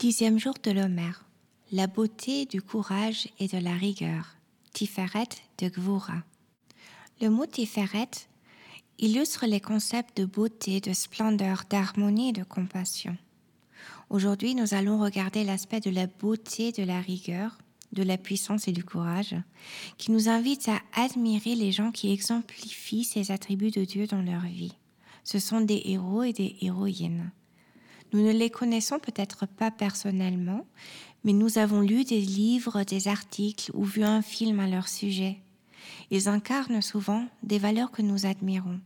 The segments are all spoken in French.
Dixième jour de l'Homère. La beauté du courage et de la rigueur. Tiferet de Gvura. Le mot Tiferet illustre les concepts de beauté, de splendeur, d'harmonie et de compassion. Aujourd'hui, nous allons regarder l'aspect de la beauté, de la rigueur, de la puissance et du courage, qui nous invite à admirer les gens qui exemplifient ces attributs de Dieu dans leur vie. Ce sont des héros et des héroïnes. Nous ne les connaissons peut-être pas personnellement, mais nous avons lu des livres, des articles ou vu un film à leur sujet. Ils incarnent souvent des valeurs que nous admirons.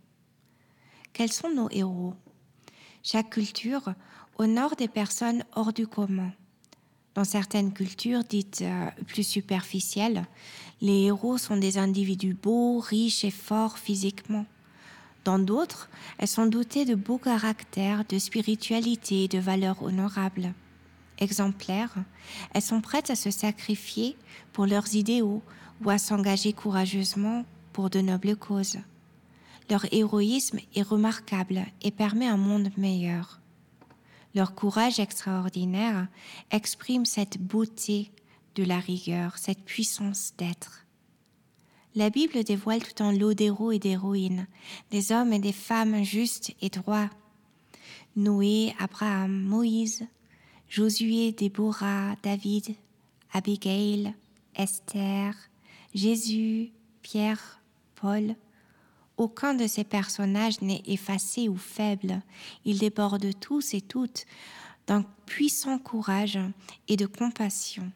Quels sont nos héros? Chaque culture honore des personnes hors du commun. Dans certaines cultures dites euh, plus superficielles, les héros sont des individus beaux, riches et forts physiquement. Dans d'autres, elles sont dotées de beaux caractères, de spiritualité et de valeurs honorables. Exemplaires, elles sont prêtes à se sacrifier pour leurs idéaux ou à s'engager courageusement pour de nobles causes. Leur héroïsme est remarquable et permet un monde meilleur. Leur courage extraordinaire exprime cette beauté de la rigueur, cette puissance d'être. La Bible dévoile tout en lot d'héros et d'héroïnes, des hommes et des femmes justes et droits. Noé, Abraham, Moïse, Josué, Déborah, David, Abigail, Esther, Jésus, Pierre, Paul. Aucun de ces personnages n'est effacé ou faible. Ils débordent tous et toutes d'un puissant courage et de compassion.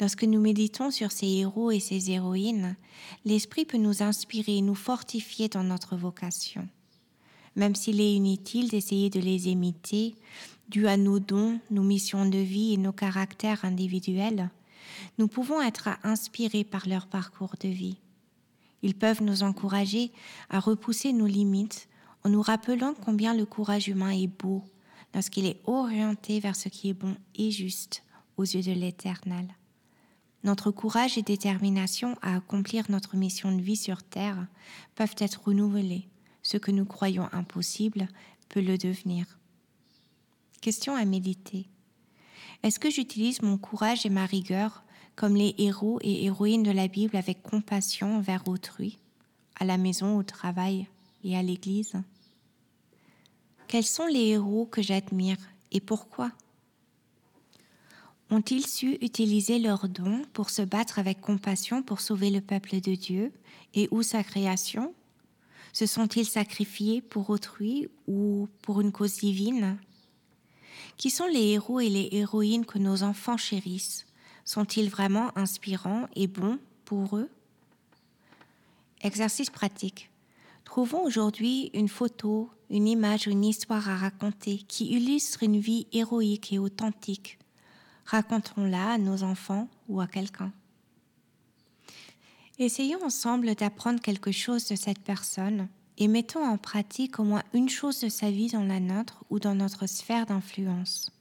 Lorsque nous méditons sur ces héros et ces héroïnes, l'Esprit peut nous inspirer et nous fortifier dans notre vocation. Même s'il est inutile d'essayer de les imiter, dû à nos dons, nos missions de vie et nos caractères individuels, nous pouvons être inspirés par leur parcours de vie. Ils peuvent nous encourager à repousser nos limites en nous rappelant combien le courage humain est beau lorsqu'il est orienté vers ce qui est bon et juste aux yeux de l'Éternel. Notre courage et détermination à accomplir notre mission de vie sur Terre peuvent être renouvelés. Ce que nous croyons impossible peut le devenir. Question à méditer. Est-ce que j'utilise mon courage et ma rigueur comme les héros et héroïnes de la Bible avec compassion envers autrui, à la maison, au travail et à l'église? Quels sont les héros que j'admire et pourquoi? Ont-ils su utiliser leurs dons pour se battre avec compassion pour sauver le peuple de Dieu et ou sa création? Se sont-ils sacrifiés pour autrui ou pour une cause divine? Qui sont les héros et les héroïnes que nos enfants chérissent? Sont-ils vraiment inspirants et bons pour eux? Exercice pratique. Trouvons aujourd'hui une photo, une image ou une histoire à raconter qui illustre une vie héroïque et authentique racontons-la à nos enfants ou à quelqu'un. Essayons ensemble d'apprendre quelque chose de cette personne et mettons en pratique au moins une chose de sa vie dans la nôtre ou dans notre sphère d'influence.